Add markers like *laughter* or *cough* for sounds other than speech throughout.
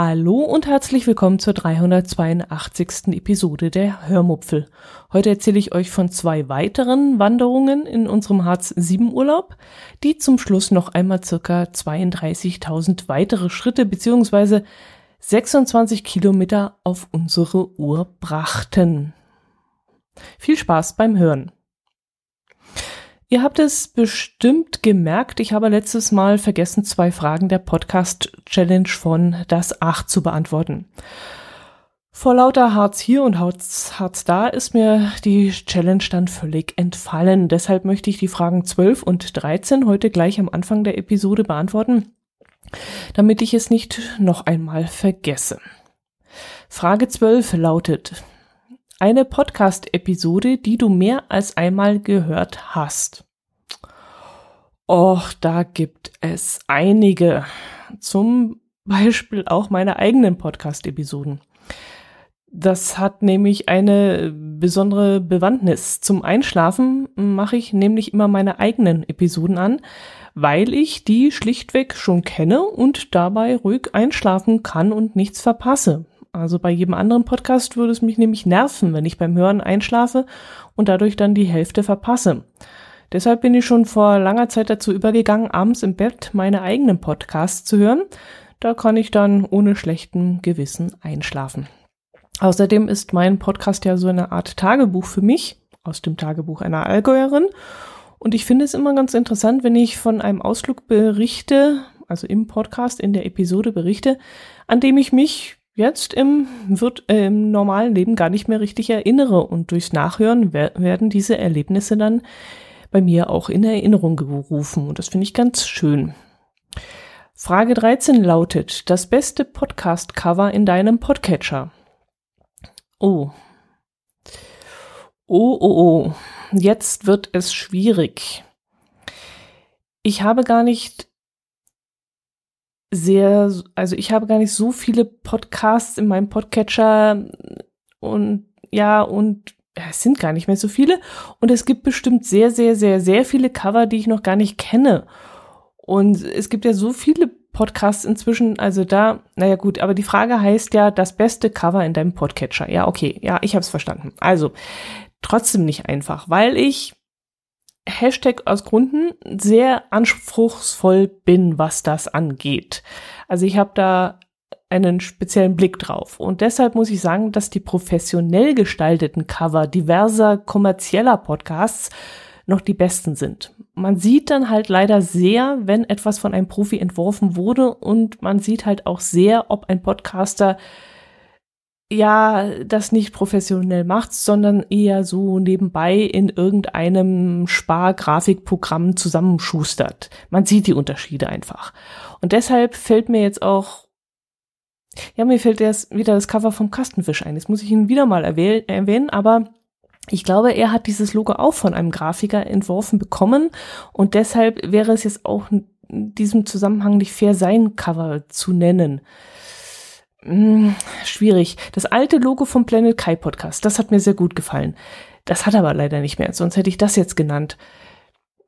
Hallo und herzlich willkommen zur 382. Episode der Hörmupfel. Heute erzähle ich euch von zwei weiteren Wanderungen in unserem Harz 7 Urlaub, die zum Schluss noch einmal circa 32.000 weitere Schritte bzw. 26 Kilometer auf unsere Uhr brachten. Viel Spaß beim Hören. Ihr habt es bestimmt gemerkt, ich habe letztes Mal vergessen, zwei Fragen der Podcast-Challenge von Das Acht zu beantworten. Vor lauter Harz hier und Harz, da ist mir die Challenge dann völlig entfallen. Deshalb möchte ich die Fragen 12 und 13 heute gleich am Anfang der Episode beantworten, damit ich es nicht noch einmal vergesse. Frage 12 lautet, eine Podcast-Episode, die du mehr als einmal gehört hast. Och, da gibt es einige. Zum Beispiel auch meine eigenen Podcast-Episoden. Das hat nämlich eine besondere Bewandtnis. Zum Einschlafen mache ich nämlich immer meine eigenen Episoden an, weil ich die schlichtweg schon kenne und dabei ruhig einschlafen kann und nichts verpasse. Also bei jedem anderen Podcast würde es mich nämlich nerven, wenn ich beim Hören einschlafe und dadurch dann die Hälfte verpasse. Deshalb bin ich schon vor langer Zeit dazu übergegangen, abends im Bett meine eigenen Podcasts zu hören. Da kann ich dann ohne schlechten Gewissen einschlafen. Außerdem ist mein Podcast ja so eine Art Tagebuch für mich, aus dem Tagebuch einer Allgäuerin. Und ich finde es immer ganz interessant, wenn ich von einem Ausflug berichte, also im Podcast, in der Episode berichte, an dem ich mich jetzt im, wird, äh, im normalen Leben gar nicht mehr richtig erinnere. Und durchs Nachhören werden diese Erlebnisse dann bei mir auch in Erinnerung gerufen. Und das finde ich ganz schön. Frage 13 lautet, das beste Podcast-Cover in deinem Podcatcher. Oh. Oh, oh, oh. Jetzt wird es schwierig. Ich habe gar nicht sehr, also ich habe gar nicht so viele Podcasts in meinem Podcatcher und ja, und ja, es sind gar nicht mehr so viele. Und es gibt bestimmt sehr, sehr, sehr, sehr viele Cover, die ich noch gar nicht kenne. Und es gibt ja so viele Podcasts inzwischen, also da, naja gut, aber die Frage heißt ja, das beste Cover in deinem Podcatcher. Ja, okay, ja, ich habe es verstanden. Also, trotzdem nicht einfach, weil ich Hashtag aus Gründen sehr anspruchsvoll bin, was das angeht. Also ich habe da einen speziellen Blick drauf. Und deshalb muss ich sagen, dass die professionell gestalteten Cover diverser kommerzieller Podcasts noch die besten sind. Man sieht dann halt leider sehr, wenn etwas von einem Profi entworfen wurde und man sieht halt auch sehr, ob ein Podcaster ja das nicht professionell macht, sondern eher so nebenbei in irgendeinem Spargrafikprogramm zusammenschustert. Man sieht die Unterschiede einfach. Und deshalb fällt mir jetzt auch ja, mir fällt erst wieder das Cover vom Kastenfisch ein. Jetzt muss ich ihn wieder mal erwähnen, aber ich glaube, er hat dieses Logo auch von einem Grafiker entworfen bekommen und deshalb wäre es jetzt auch in diesem Zusammenhang nicht fair, sein Cover zu nennen. Hm, schwierig. Das alte Logo vom Planet Kai Podcast, das hat mir sehr gut gefallen. Das hat aber leider nicht mehr, sonst hätte ich das jetzt genannt.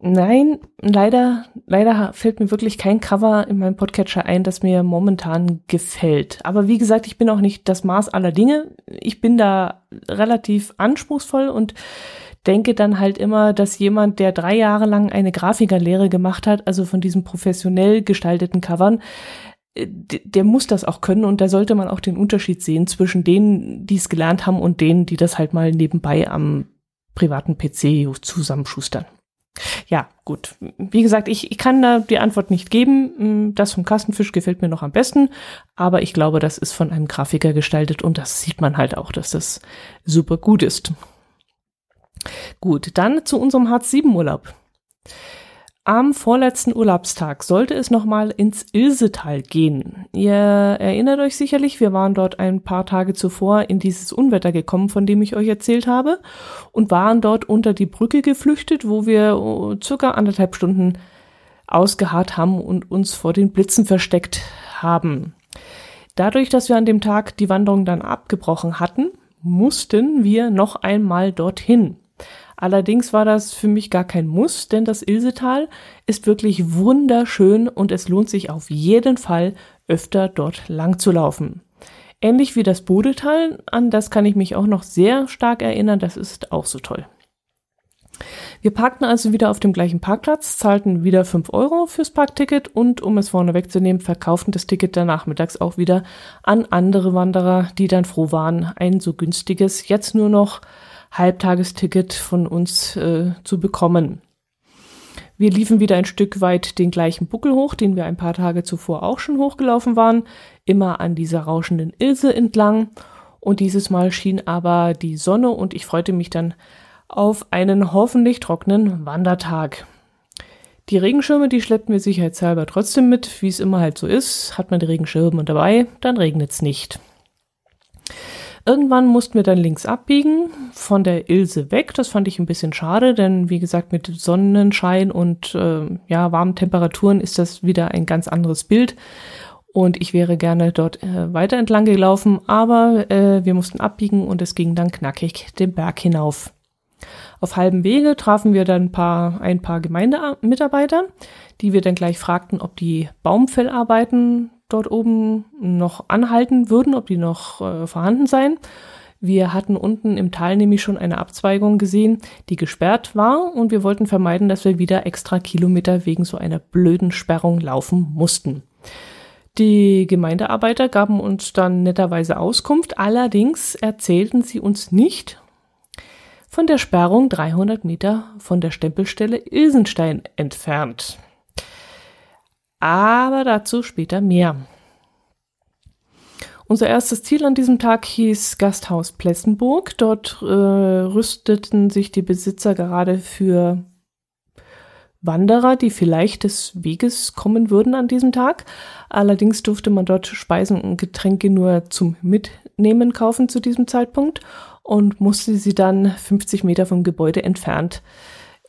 Nein, leider, leider fällt mir wirklich kein Cover in meinem Podcatcher ein, das mir momentan gefällt. Aber wie gesagt, ich bin auch nicht das Maß aller Dinge. Ich bin da relativ anspruchsvoll und denke dann halt immer, dass jemand, der drei Jahre lang eine Grafikerlehre gemacht hat, also von diesen professionell gestalteten Covern, der muss das auch können und da sollte man auch den Unterschied sehen zwischen denen, die es gelernt haben und denen, die das halt mal nebenbei am privaten PC zusammenschustern. Ja, gut. Wie gesagt, ich, ich kann da die Antwort nicht geben. Mm, das vom Kastenfisch gefällt mir noch am besten, aber ich glaube, das ist von einem Grafiker gestaltet und das sieht man halt auch, dass das super gut ist. Gut, dann zu unserem Hartz-7-Urlaub. Am vorletzten Urlaubstag sollte es nochmal ins Ilsetal gehen. Ihr erinnert euch sicherlich, wir waren dort ein paar Tage zuvor in dieses Unwetter gekommen, von dem ich euch erzählt habe, und waren dort unter die Brücke geflüchtet, wo wir oh, circa anderthalb Stunden ausgeharrt haben und uns vor den Blitzen versteckt haben. Dadurch, dass wir an dem Tag die Wanderung dann abgebrochen hatten, mussten wir noch einmal dorthin. Allerdings war das für mich gar kein Muss, denn das Ilsetal ist wirklich wunderschön und es lohnt sich auf jeden Fall öfter dort lang zu laufen. Ähnlich wie das Bodetal, an das kann ich mich auch noch sehr stark erinnern, das ist auch so toll. Wir parkten also wieder auf dem gleichen Parkplatz, zahlten wieder 5 Euro fürs Parkticket und, um es vorne wegzunehmen, verkauften das Ticket dann nachmittags auch wieder an andere Wanderer, die dann froh waren, ein so günstiges, jetzt nur noch Halbtagesticket von uns äh, zu bekommen. Wir liefen wieder ein Stück weit den gleichen Buckel hoch, den wir ein paar Tage zuvor auch schon hochgelaufen waren, immer an dieser rauschenden Ilse entlang. Und dieses Mal schien aber die Sonne und ich freute mich dann auf einen hoffentlich trockenen Wandertag. Die Regenschirme, die schleppten wir sicherheitshalber trotzdem mit, wie es immer halt so ist. Hat man die Regenschirme dabei, dann regnet's nicht. Irgendwann mussten wir dann links abbiegen, von der Ilse weg. Das fand ich ein bisschen schade, denn wie gesagt, mit Sonnenschein und äh, ja, warmen Temperaturen ist das wieder ein ganz anderes Bild. Und ich wäre gerne dort äh, weiter entlang gelaufen, aber äh, wir mussten abbiegen und es ging dann knackig den Berg hinauf. Auf halbem Wege trafen wir dann ein paar, ein paar Gemeindemitarbeiter, die wir dann gleich fragten, ob die Baumfellarbeiten dort oben noch anhalten würden, ob die noch äh, vorhanden seien. Wir hatten unten im Tal nämlich schon eine Abzweigung gesehen, die gesperrt war und wir wollten vermeiden, dass wir wieder extra Kilometer wegen so einer blöden Sperrung laufen mussten. Die Gemeindearbeiter gaben uns dann netterweise Auskunft, allerdings erzählten sie uns nicht von der Sperrung 300 Meter von der Stempelstelle Ilsenstein entfernt aber dazu später mehr. Unser erstes Ziel an diesem Tag hieß Gasthaus Plessenburg. Dort äh, rüsteten sich die Besitzer gerade für Wanderer, die vielleicht des Weges kommen würden an diesem Tag. Allerdings durfte man dort Speisen und Getränke nur zum Mitnehmen kaufen zu diesem Zeitpunkt und musste sie dann 50 Meter vom Gebäude entfernt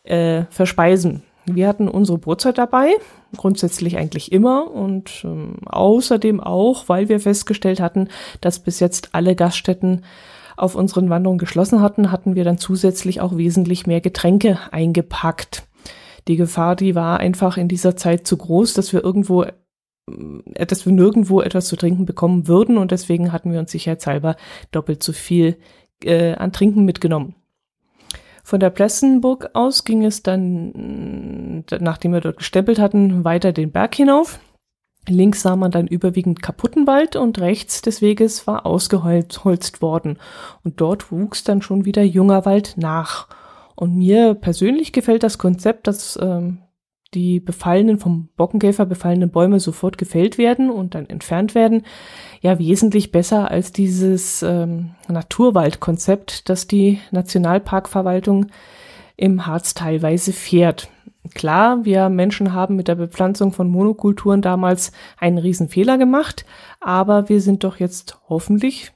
äh, verspeisen. Wir hatten unsere Brotzeit dabei, grundsätzlich eigentlich immer und ähm, außerdem auch, weil wir festgestellt hatten, dass bis jetzt alle Gaststätten auf unseren Wanderungen geschlossen hatten, hatten wir dann zusätzlich auch wesentlich mehr Getränke eingepackt. Die Gefahr, die war einfach in dieser Zeit zu groß, dass wir irgendwo äh, dass wir nirgendwo etwas zu trinken bekommen würden und deswegen hatten wir uns sicherheitshalber doppelt so viel äh, an Trinken mitgenommen. Von der Plessenburg aus ging es dann, nachdem wir dort gestempelt hatten, weiter den Berg hinauf. Links sah man dann überwiegend kaputten Wald und rechts des Weges war ausgeholzt worden. Und dort wuchs dann schon wieder junger Wald nach. Und mir persönlich gefällt das Konzept, dass ähm, die befallenen, vom Bockenkäfer befallenen Bäume sofort gefällt werden und dann entfernt werden, ja wesentlich besser als dieses ähm, Naturwaldkonzept, das die Nationalparkverwaltung im Harz teilweise fährt. Klar, wir Menschen haben mit der Bepflanzung von Monokulturen damals einen Riesenfehler gemacht, aber wir sind doch jetzt hoffentlich,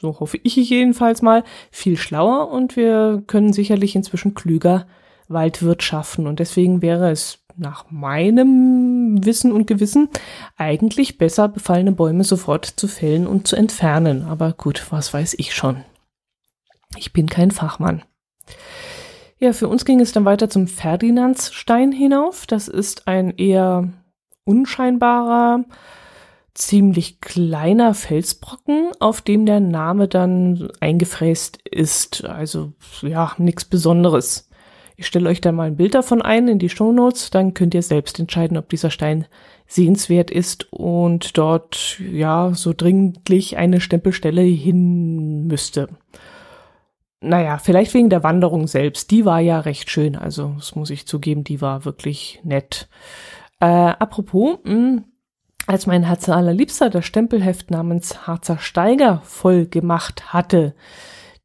so hoffe ich jedenfalls mal, viel schlauer und wir können sicherlich inzwischen klüger Waldwirtschaften. Und deswegen wäre es nach meinem Wissen und Gewissen eigentlich besser, befallene Bäume sofort zu fällen und zu entfernen. Aber gut, was weiß ich schon. Ich bin kein Fachmann. Ja, für uns ging es dann weiter zum Ferdinandsstein hinauf. Das ist ein eher unscheinbarer, ziemlich kleiner Felsbrocken, auf dem der Name dann eingefräst ist. Also ja, nichts Besonderes. Ich stelle euch da mal ein Bild davon ein in die Show Notes, dann könnt ihr selbst entscheiden, ob dieser Stein sehenswert ist und dort ja so dringlich eine Stempelstelle hin müsste. Naja, vielleicht wegen der Wanderung selbst. Die war ja recht schön. Also, das muss ich zugeben, die war wirklich nett. Äh, apropos, mh, hm, als mein Herz allerliebster das Stempelheft namens Harzer Steiger voll gemacht hatte,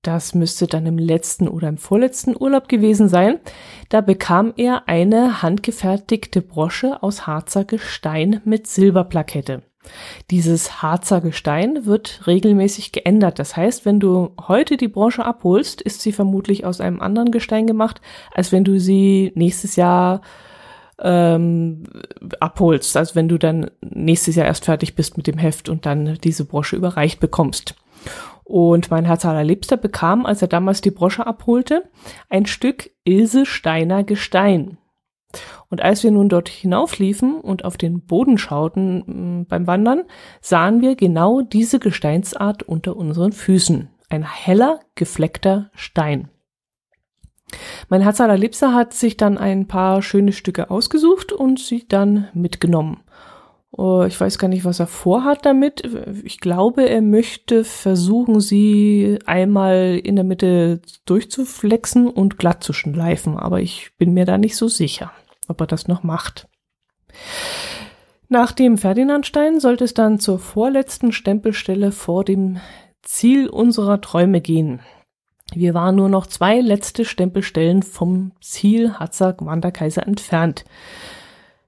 das müsste dann im letzten oder im vorletzten Urlaub gewesen sein, da bekam er eine handgefertigte Brosche aus Harzer Gestein mit Silberplakette. Dieses Harzer Gestein wird regelmäßig geändert. Das heißt, wenn du heute die Brosche abholst, ist sie vermutlich aus einem anderen Gestein gemacht, als wenn du sie nächstes Jahr ähm, abholst. Also wenn du dann nächstes Jahr erst fertig bist mit dem Heft und dann diese Brosche überreicht bekommst. Und mein Herz allerliebster bekam, als er damals die Brosche abholte, ein Stück Ilse Steiner Gestein. Und als wir nun dort hinaufliefen und auf den Boden schauten mm, beim Wandern, sahen wir genau diese Gesteinsart unter unseren Füßen. Ein heller, gefleckter Stein. Mein Herz allerliebster hat sich dann ein paar schöne Stücke ausgesucht und sie dann mitgenommen. Oh, ich weiß gar nicht, was er vorhat damit. Ich glaube, er möchte versuchen, sie einmal in der Mitte durchzuflexen und glatt zu schleifen, aber ich bin mir da nicht so sicher, ob er das noch macht. Nach dem Ferdinandstein sollte es dann zur vorletzten Stempelstelle vor dem Ziel unserer Träume gehen. Wir waren nur noch zwei letzte Stempelstellen vom Ziel Hatzak Wanderkaiser entfernt.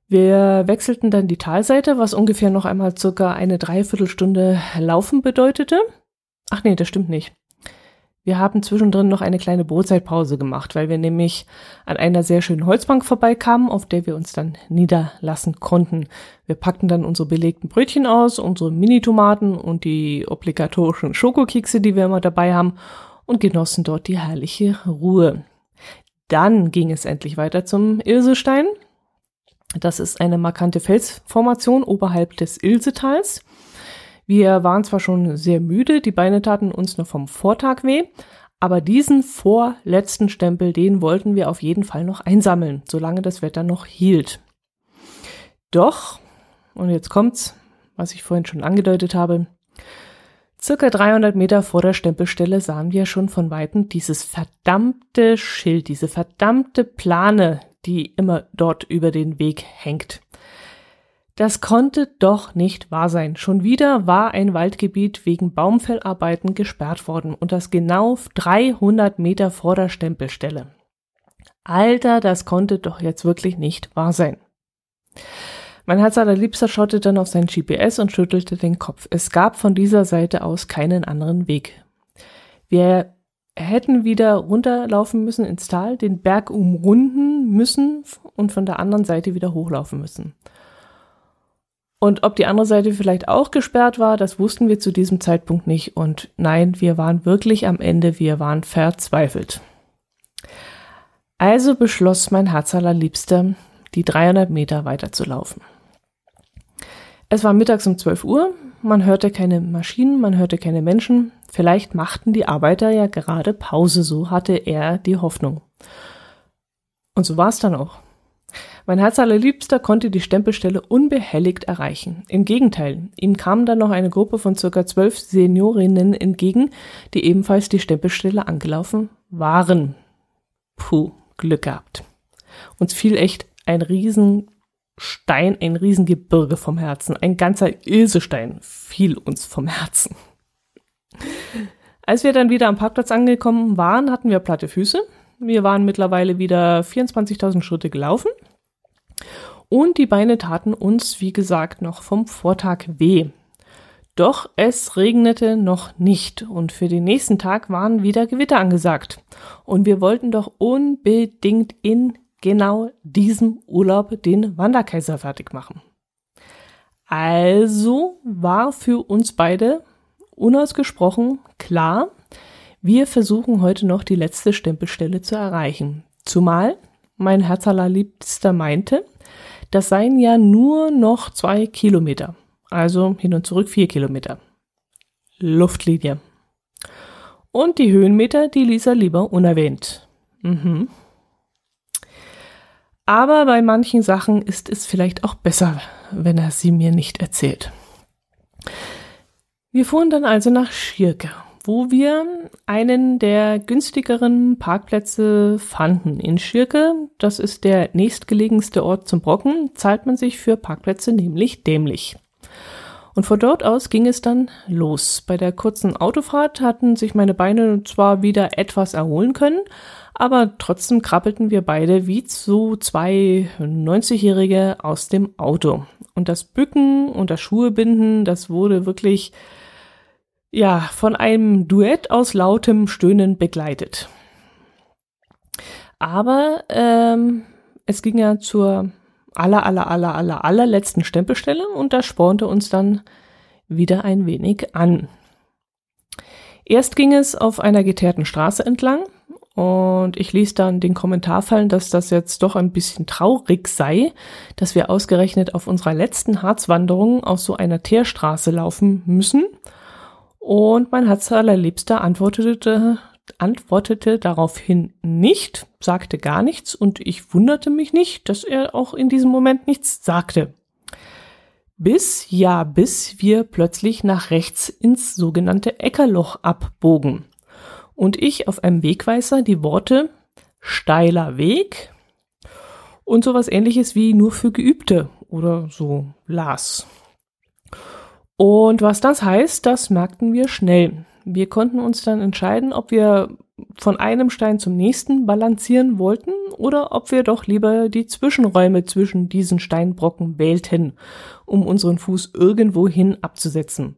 Wir wechselten dann die Talseite, was ungefähr noch einmal circa eine Dreiviertelstunde Laufen bedeutete. Ach nee, das stimmt nicht. Wir haben zwischendrin noch eine kleine Brotzeitpause gemacht, weil wir nämlich an einer sehr schönen Holzbank vorbeikamen, auf der wir uns dann niederlassen konnten. Wir packten dann unsere belegten Brötchen aus, unsere Mini-Tomaten und die obligatorischen Schokokekse, die wir immer dabei haben, und genossen dort die herrliche Ruhe. Dann ging es endlich weiter zum Ilsestein, das ist eine markante Felsformation oberhalb des Ilsetals. Wir waren zwar schon sehr müde, die Beine taten uns noch vom Vortag weh, aber diesen vorletzten Stempel, den wollten wir auf jeden Fall noch einsammeln, solange das Wetter noch hielt. Doch, und jetzt kommt's, was ich vorhin schon angedeutet habe, circa 300 Meter vor der Stempelstelle sahen wir schon von Weitem dieses verdammte Schild, diese verdammte Plane, die immer dort über den Weg hängt. Das konnte doch nicht wahr sein. Schon wieder war ein Waldgebiet wegen Baumfellarbeiten gesperrt worden und das genau 300 Meter vor der Stempelstelle. Alter, das konnte doch jetzt wirklich nicht wahr sein. Mein Herz allerliebster schaute dann auf sein GPS und schüttelte den Kopf. Es gab von dieser Seite aus keinen anderen Weg. Wir hätten wieder runterlaufen müssen ins Tal, den Berg umrunden müssen und von der anderen Seite wieder hochlaufen müssen. Und ob die andere Seite vielleicht auch gesperrt war, das wussten wir zu diesem Zeitpunkt nicht. Und nein, wir waren wirklich am Ende, wir waren verzweifelt. Also beschloss mein Herz allerliebster, die 300 Meter weiterzulaufen. Es war mittags um 12 Uhr, man hörte keine Maschinen, man hörte keine Menschen. Vielleicht machten die Arbeiter ja gerade Pause, so hatte er die Hoffnung. Und so war es dann auch. Mein Herz allerliebster konnte die Stempelstelle unbehelligt erreichen. Im Gegenteil, ihm kam dann noch eine Gruppe von circa zwölf Seniorinnen entgegen, die ebenfalls die Stempelstelle angelaufen waren. Puh, Glück gehabt. Uns fiel echt ein riesen Stein, ein Riesengebirge vom Herzen. Ein ganzer Ilsestein fiel uns vom Herzen. *laughs* Als wir dann wieder am Parkplatz angekommen waren, hatten wir platte Füße. Wir waren mittlerweile wieder 24.000 Schritte gelaufen. Und die Beine taten uns, wie gesagt, noch vom Vortag weh. Doch es regnete noch nicht und für den nächsten Tag waren wieder Gewitter angesagt. Und wir wollten doch unbedingt in genau diesem Urlaub den Wanderkaiser fertig machen. Also war für uns beide unausgesprochen klar, wir versuchen heute noch die letzte Stempelstelle zu erreichen. Zumal mein Herzallerliebster meinte, das seien ja nur noch zwei Kilometer. Also hin und zurück vier Kilometer. Luftlinie. Und die Höhenmeter, die ließ er lieber unerwähnt. Mhm. Aber bei manchen Sachen ist es vielleicht auch besser, wenn er sie mir nicht erzählt. Wir fuhren dann also nach Schirke, wo wir einen der günstigeren Parkplätze fanden. In Schirke, das ist der nächstgelegenste Ort zum Brocken, zahlt man sich für Parkplätze nämlich dämlich. Und von dort aus ging es dann los. Bei der kurzen Autofahrt hatten sich meine Beine zwar wieder etwas erholen können, aber trotzdem krabbelten wir beide wie so zwei 90-Jährige aus dem Auto. Und das Bücken und das Schuhebinden, das wurde wirklich, ja, von einem Duett aus lautem Stöhnen begleitet. Aber ähm, es ging ja zur aller, aller, aller, aller, allerletzten Stempelstelle und das spornte uns dann wieder ein wenig an. Erst ging es auf einer geteerten Straße entlang und ich ließ dann den Kommentar fallen, dass das jetzt doch ein bisschen traurig sei, dass wir ausgerechnet auf unserer letzten Harzwanderung auf so einer Teerstraße laufen müssen. Und mein Herz allerliebster antwortete antwortete daraufhin nicht, sagte gar nichts und ich wunderte mich nicht, dass er auch in diesem Moment nichts sagte. Bis, ja, bis wir plötzlich nach rechts ins sogenannte Eckerloch abbogen und ich auf einem Wegweiser die Worte steiler Weg und sowas ähnliches wie nur für Geübte oder so las. Und was das heißt, das merkten wir schnell. Wir konnten uns dann entscheiden, ob wir von einem Stein zum nächsten balancieren wollten oder ob wir doch lieber die Zwischenräume zwischen diesen Steinbrocken wählten, um unseren Fuß irgendwohin abzusetzen.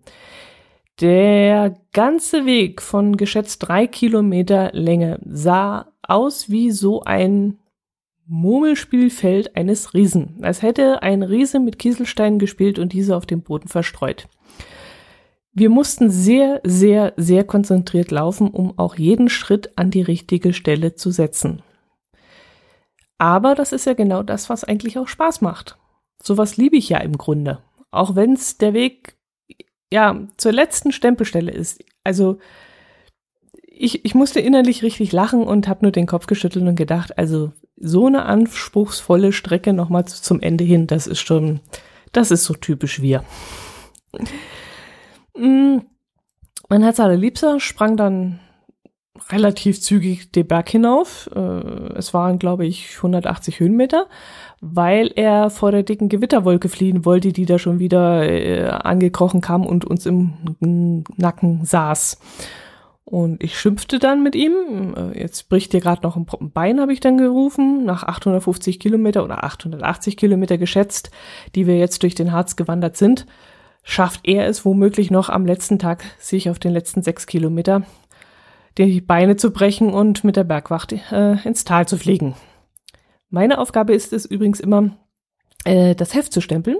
Der ganze Weg von geschätzt drei Kilometer Länge sah aus wie so ein Murmelspielfeld eines Riesen, als hätte ein Riese mit Kieselsteinen gespielt und diese auf dem Boden verstreut. Wir mussten sehr, sehr, sehr konzentriert laufen, um auch jeden Schritt an die richtige Stelle zu setzen. Aber das ist ja genau das, was eigentlich auch Spaß macht. Sowas liebe ich ja im Grunde. Auch wenn es der Weg ja zur letzten Stempelstelle ist. Also ich, ich musste innerlich richtig lachen und habe nur den Kopf geschüttelt und gedacht, also so eine anspruchsvolle Strecke nochmal zum Ende hin, das ist schon, das ist so typisch wir. Mm, mein Herz allerliebster sprang dann relativ zügig den Berg hinauf. Äh, es waren, glaube ich, 180 Höhenmeter, weil er vor der dicken Gewitterwolke fliehen wollte, die da schon wieder äh, angekrochen kam und uns im Nacken saß. Und ich schimpfte dann mit ihm. Äh, jetzt bricht dir gerade noch ein Bein, habe ich dann gerufen. Nach 850 Kilometer oder 880 Kilometer geschätzt, die wir jetzt durch den Harz gewandert sind schafft er es womöglich noch am letzten Tag, sich auf den letzten sechs Kilometer die Beine zu brechen und mit der Bergwacht äh, ins Tal zu fliegen. Meine Aufgabe ist es übrigens immer, äh, das Heft zu stempeln.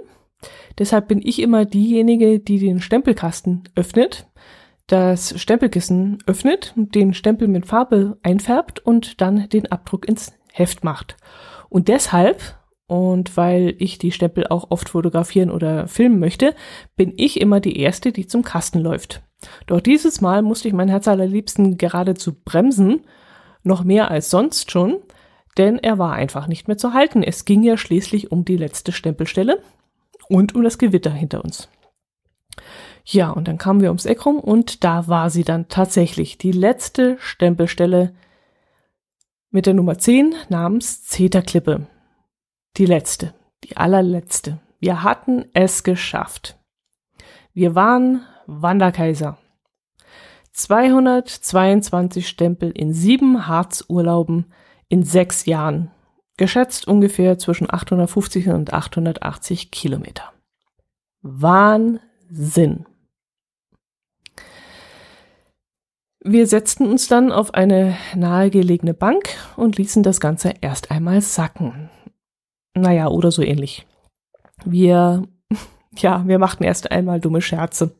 Deshalb bin ich immer diejenige, die den Stempelkasten öffnet, das Stempelkissen öffnet, den Stempel mit Farbe einfärbt und dann den Abdruck ins Heft macht. Und deshalb und weil ich die Stempel auch oft fotografieren oder filmen möchte, bin ich immer die Erste, die zum Kasten läuft. Doch dieses Mal musste ich mein Herz allerliebsten geradezu bremsen, noch mehr als sonst schon, denn er war einfach nicht mehr zu halten. Es ging ja schließlich um die letzte Stempelstelle und um das Gewitter hinter uns. Ja, und dann kamen wir ums Eck rum und da war sie dann tatsächlich, die letzte Stempelstelle mit der Nummer 10 namens Zeterklippe. Die letzte, die allerletzte. Wir hatten es geschafft. Wir waren Wanderkaiser. 222 Stempel in sieben Harzurlauben in sechs Jahren. Geschätzt ungefähr zwischen 850 und 880 Kilometer. Wahnsinn. Wir setzten uns dann auf eine nahegelegene Bank und ließen das Ganze erst einmal sacken. Naja, oder so ähnlich. Wir, *laughs* ja, wir machten erst einmal dumme Scherze.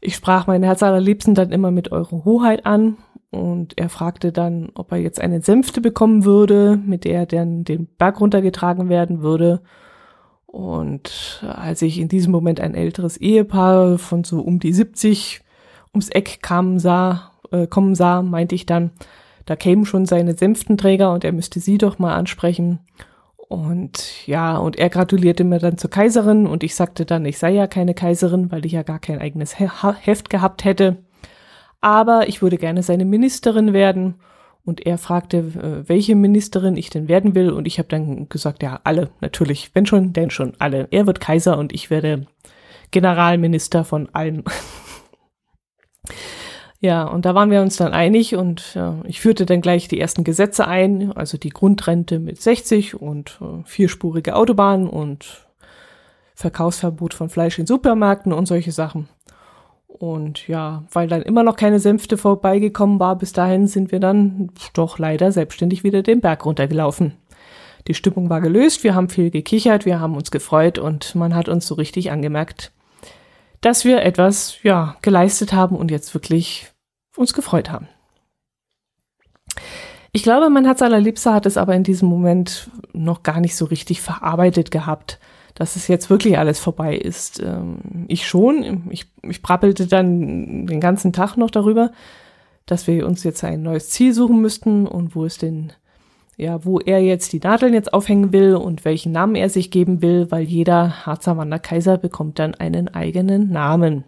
Ich sprach meinen Herz allerliebsten dann immer mit Eure Hoheit an und er fragte dann, ob er jetzt eine Sänfte bekommen würde, mit der er dann den Berg runtergetragen werden würde. Und als ich in diesem Moment ein älteres Ehepaar von so um die 70 ums Eck kam, sah, äh, kommen sah, meinte ich dann, da kämen schon seine Sänftenträger und er müsste sie doch mal ansprechen. Und ja, und er gratulierte mir dann zur Kaiserin und ich sagte dann, ich sei ja keine Kaiserin, weil ich ja gar kein eigenes Heft gehabt hätte. Aber ich würde gerne seine Ministerin werden. Und er fragte, welche Ministerin ich denn werden will. Und ich habe dann gesagt, ja, alle, natürlich. Wenn schon, denn schon, alle. Er wird Kaiser und ich werde Generalminister von allen. *laughs* Ja, und da waren wir uns dann einig und ja, ich führte dann gleich die ersten Gesetze ein, also die Grundrente mit 60 und äh, vierspurige Autobahnen und Verkaufsverbot von Fleisch in Supermärkten und solche Sachen. Und ja, weil dann immer noch keine Sänfte vorbeigekommen war, bis dahin sind wir dann doch leider selbstständig wieder den Berg runtergelaufen. Die Stimmung war gelöst, wir haben viel gekichert, wir haben uns gefreut und man hat uns so richtig angemerkt, dass wir etwas, ja, geleistet haben und jetzt wirklich uns gefreut haben. Ich glaube, mein Herz allerliebster hat es aber in diesem Moment noch gar nicht so richtig verarbeitet gehabt, dass es jetzt wirklich alles vorbei ist. Ähm, ich schon. Ich, ich brappelte dann den ganzen Tag noch darüber, dass wir uns jetzt ein neues Ziel suchen müssten und wo es denn, ja, wo er jetzt die Nadeln jetzt aufhängen will und welchen Namen er sich geben will, weil jeder Harzer Wanderkaiser bekommt dann einen eigenen Namen.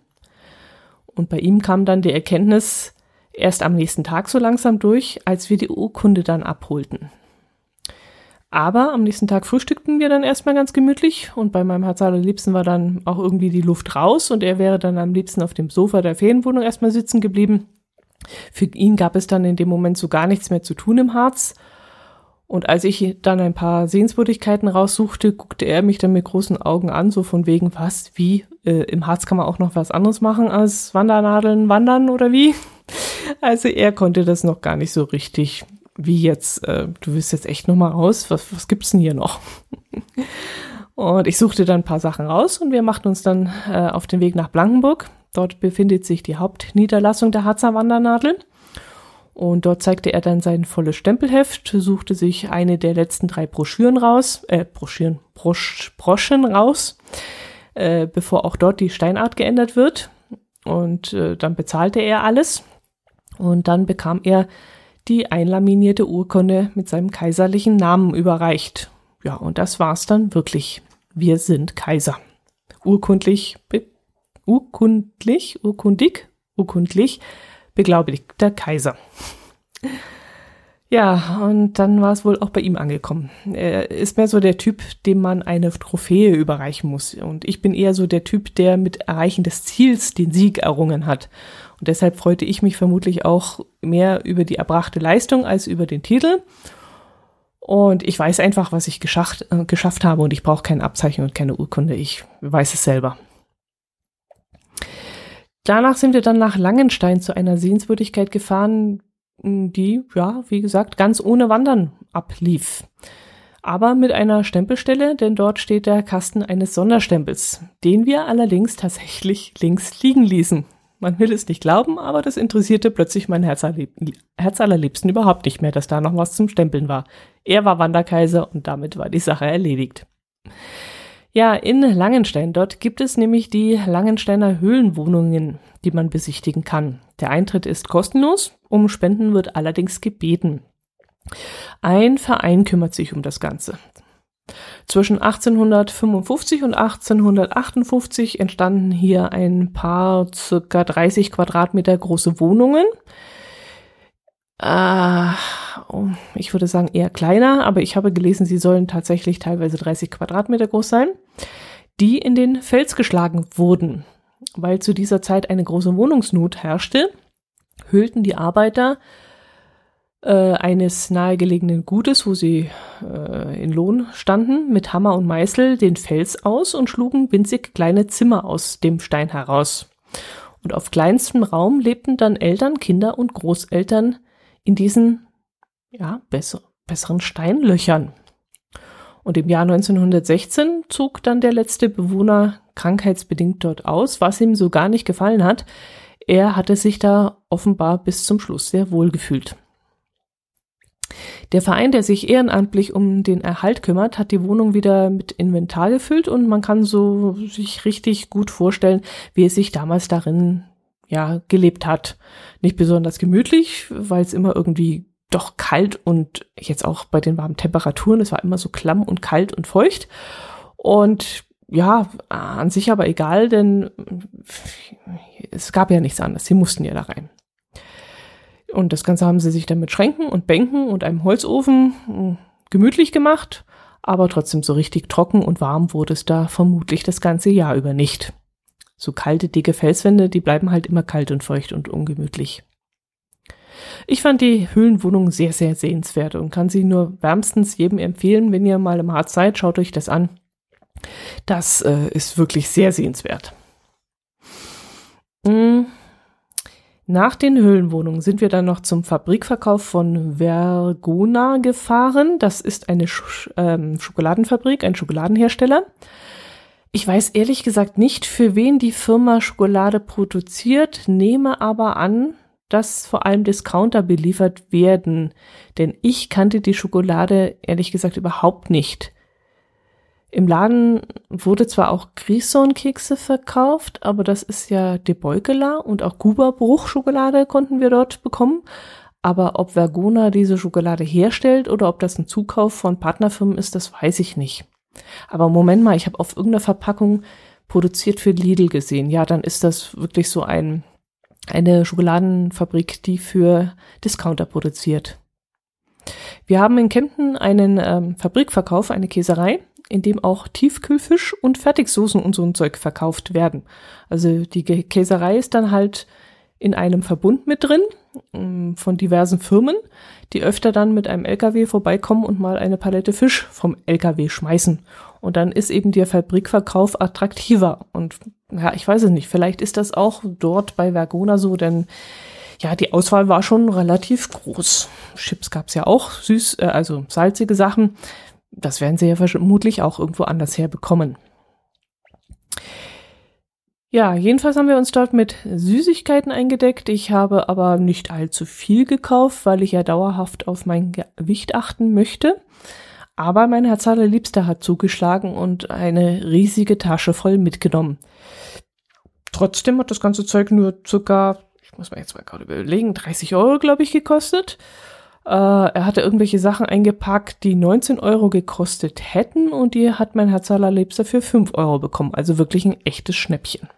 Und bei ihm kam dann die Erkenntnis, erst am nächsten Tag so langsam durch, als wir die Urkunde dann abholten. Aber am nächsten Tag frühstückten wir dann erstmal ganz gemütlich und bei meinem Herz allerliebsten war dann auch irgendwie die Luft raus und er wäre dann am liebsten auf dem Sofa der Ferienwohnung erstmal sitzen geblieben. Für ihn gab es dann in dem Moment so gar nichts mehr zu tun im Harz. Und als ich dann ein paar Sehenswürdigkeiten raussuchte, guckte er mich dann mit großen Augen an, so von wegen, was, wie, äh, im Harz kann man auch noch was anderes machen als Wandernadeln wandern oder wie? Also er konnte das noch gar nicht so richtig. Wie jetzt, äh, du willst jetzt echt noch mal raus? Was, was gibt's denn hier noch? und ich suchte dann ein paar Sachen raus und wir machten uns dann äh, auf den Weg nach Blankenburg. Dort befindet sich die Hauptniederlassung der Harzer Wandernadel. Und dort zeigte er dann sein volles Stempelheft, suchte sich eine der letzten drei Broschüren raus, äh, Broschüren, Brosch, Broschen raus, äh, bevor auch dort die Steinart geändert wird. Und äh, dann bezahlte er alles. Und dann bekam er die einlaminierte Urkunde mit seinem kaiserlichen Namen überreicht. Ja, und das war's dann wirklich. Wir sind Kaiser. Urkundlich, urkundlich, urkundig, urkundlich beglaubigter Kaiser. Ja, und dann war es wohl auch bei ihm angekommen. Er ist mehr so der Typ, dem man eine Trophäe überreichen muss. Und ich bin eher so der Typ, der mit Erreichen des Ziels den Sieg errungen hat. Und deshalb freute ich mich vermutlich auch mehr über die erbrachte Leistung als über den Titel. Und ich weiß einfach, was ich geschafft, äh, geschafft habe und ich brauche kein Abzeichen und keine Urkunde. Ich weiß es selber. Danach sind wir dann nach Langenstein zu einer Sehenswürdigkeit gefahren, die, ja, wie gesagt, ganz ohne Wandern ablief. Aber mit einer Stempelstelle, denn dort steht der Kasten eines Sonderstempels, den wir allerdings tatsächlich links liegen ließen. Man will es nicht glauben, aber das interessierte plötzlich mein Herz, Herz allerliebsten überhaupt nicht mehr, dass da noch was zum Stempeln war. Er war Wanderkaiser und damit war die Sache erledigt. Ja, in Langenstein, dort gibt es nämlich die Langensteiner Höhlenwohnungen, die man besichtigen kann. Der Eintritt ist kostenlos, um Spenden wird allerdings gebeten. Ein Verein kümmert sich um das Ganze. Zwischen 1855 und 1858 entstanden hier ein paar circa 30 Quadratmeter große Wohnungen. Äh, ich würde sagen eher kleiner, aber ich habe gelesen, sie sollen tatsächlich teilweise 30 Quadratmeter groß sein, die in den Fels geschlagen wurden. Weil zu dieser Zeit eine große Wohnungsnot herrschte, hüllten die Arbeiter äh, eines nahegelegenen Gutes, wo sie äh, in Lohn standen, mit Hammer und Meißel den Fels aus und schlugen winzig kleine Zimmer aus dem Stein heraus. Und auf kleinstem Raum lebten dann Eltern, Kinder und Großeltern in diesen ja, besser, besseren Steinlöchern. Und im Jahr 1916 zog dann der letzte Bewohner krankheitsbedingt dort aus, was ihm so gar nicht gefallen hat. Er hatte sich da offenbar bis zum Schluss sehr wohl gefühlt. Der Verein, der sich ehrenamtlich um den Erhalt kümmert, hat die Wohnung wieder mit Inventar gefüllt und man kann so sich richtig gut vorstellen, wie es sich damals darin ja gelebt hat. Nicht besonders gemütlich, weil es immer irgendwie doch kalt und jetzt auch bei den warmen Temperaturen, es war immer so klamm und kalt und feucht. Und ja, an sich aber egal, denn es gab ja nichts anderes. Sie mussten ja da rein. Und das Ganze haben sie sich dann mit Schränken und Bänken und einem Holzofen hm, gemütlich gemacht, aber trotzdem so richtig trocken und warm wurde es da vermutlich das ganze Jahr über nicht. So kalte, dicke Felswände, die bleiben halt immer kalt und feucht und ungemütlich. Ich fand die Höhlenwohnung sehr, sehr sehenswert und kann sie nur wärmstens jedem empfehlen, wenn ihr mal im Harz seid, schaut euch das an. Das äh, ist wirklich sehr sehenswert. Mhm. Nach den Höhlenwohnungen sind wir dann noch zum Fabrikverkauf von Vergona gefahren. Das ist eine Sch ähm, Schokoladenfabrik, ein Schokoladenhersteller. Ich weiß ehrlich gesagt nicht, für wen die Firma Schokolade produziert, nehme aber an, dass vor allem Discounter beliefert werden. Denn ich kannte die Schokolade ehrlich gesagt überhaupt nicht. Im Laden wurde zwar auch Grison-Kekse verkauft, aber das ist ja De Beukela und auch Kuba Bruchschokolade konnten wir dort bekommen. Aber ob Vergona diese Schokolade herstellt oder ob das ein Zukauf von Partnerfirmen ist, das weiß ich nicht. Aber Moment mal, ich habe auf irgendeiner Verpackung produziert für Lidl gesehen. Ja, dann ist das wirklich so ein, eine Schokoladenfabrik, die für Discounter produziert. Wir haben in Kempten einen ähm, Fabrikverkauf, eine Käserei, in dem auch Tiefkühlfisch und Fertigsoßen und so ein Zeug verkauft werden. Also die Käserei ist dann halt in einem Verbund mit drin ähm, von diversen Firmen, die öfter dann mit einem LKW vorbeikommen und mal eine Palette Fisch vom LKW schmeißen. Und dann ist eben der Fabrikverkauf attraktiver. Und ja, ich weiß es nicht, vielleicht ist das auch dort bei Vergona so, denn ja, die Auswahl war schon relativ groß. Chips gab's ja auch, süß, äh, also salzige Sachen. Das werden sie ja vermutlich auch irgendwo anders herbekommen. Ja, jedenfalls haben wir uns dort mit Süßigkeiten eingedeckt. Ich habe aber nicht allzu viel gekauft, weil ich ja dauerhaft auf mein Gewicht achten möchte. Aber mein Herz allerliebster hat zugeschlagen und eine riesige Tasche voll mitgenommen. Trotzdem hat das ganze Zeug nur circa, ich muss mal jetzt mal gerade überlegen, 30 Euro, glaube ich, gekostet. Äh, er hatte irgendwelche Sachen eingepackt, die 19 Euro gekostet hätten und die hat mein Herz allerliebster für 5 Euro bekommen. Also wirklich ein echtes Schnäppchen.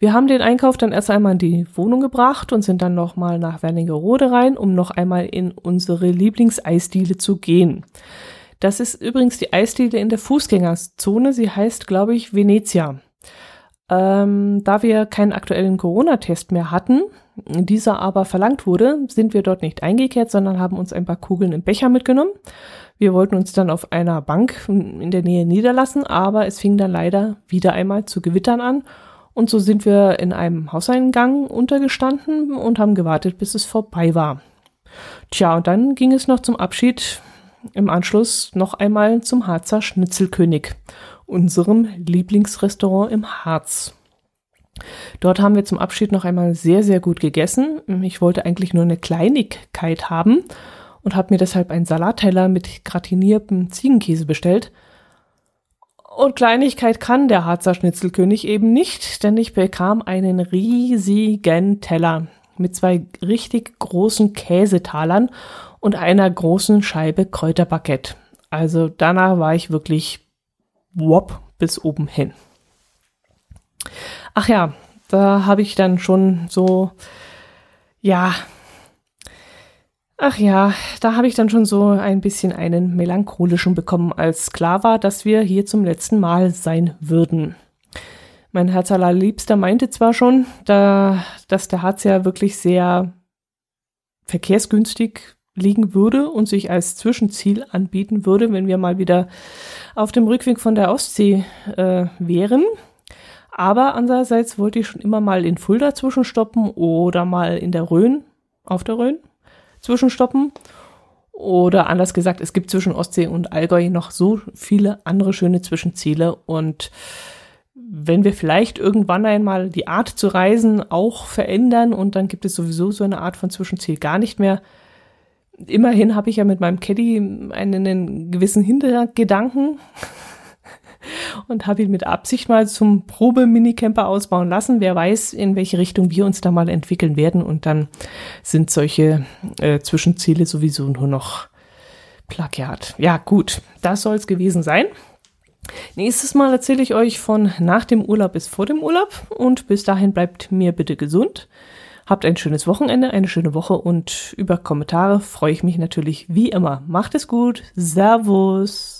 Wir haben den Einkauf dann erst einmal in die Wohnung gebracht und sind dann nochmal nach Wernigerode rein, um noch einmal in unsere Lieblingseisdiele zu gehen. Das ist übrigens die Eisdiele in der Fußgängerzone. Sie heißt, glaube ich, Venezia. Ähm, da wir keinen aktuellen Corona-Test mehr hatten, dieser aber verlangt wurde, sind wir dort nicht eingekehrt, sondern haben uns ein paar Kugeln im Becher mitgenommen. Wir wollten uns dann auf einer Bank in der Nähe niederlassen, aber es fing dann leider wieder einmal zu Gewittern an und so sind wir in einem Hauseingang untergestanden und haben gewartet, bis es vorbei war. Tja, und dann ging es noch zum Abschied im Anschluss noch einmal zum Harzer Schnitzelkönig unserem Lieblingsrestaurant im Harz. Dort haben wir zum Abschied noch einmal sehr, sehr gut gegessen. Ich wollte eigentlich nur eine Kleinigkeit haben und habe mir deshalb einen Salatteller mit gratiniertem Ziegenkäse bestellt. Und Kleinigkeit kann der Harzer Schnitzelkönig eben nicht, denn ich bekam einen riesigen Teller mit zwei richtig großen Käsetalern und einer großen Scheibe Kräuterbaguette. Also danach war ich wirklich wop bis oben hin. Ach ja, da habe ich dann schon so, ja, ach ja, da habe ich dann schon so ein bisschen einen melancholischen bekommen, als klar war, dass wir hier zum letzten Mal sein würden. Mein Herz allerliebster meinte zwar schon, da, dass der Harz ja wirklich sehr verkehrsgünstig liegen würde und sich als Zwischenziel anbieten würde, wenn wir mal wieder auf dem Rückweg von der Ostsee äh, wären. Aber andererseits wollte ich schon immer mal in Fulda zwischenstoppen oder mal in der Rhön, auf der Rhön zwischenstoppen. Oder anders gesagt, es gibt zwischen Ostsee und Allgäu noch so viele andere schöne Zwischenziele. Und wenn wir vielleicht irgendwann einmal die Art zu reisen auch verändern und dann gibt es sowieso so eine Art von Zwischenziel gar nicht mehr, immerhin habe ich ja mit meinem Caddy einen, einen gewissen Hintergedanken und habe ihn mit Absicht mal zum Probe-Minicamper ausbauen lassen. Wer weiß, in welche Richtung wir uns da mal entwickeln werden. Und dann sind solche äh, Zwischenziele sowieso nur noch Plagiat. Ja, gut, das soll es gewesen sein. Nächstes Mal erzähle ich euch von nach dem Urlaub bis vor dem Urlaub und bis dahin bleibt mir bitte gesund. Habt ein schönes Wochenende, eine schöne Woche und über Kommentare freue ich mich natürlich wie immer. Macht es gut. Servus.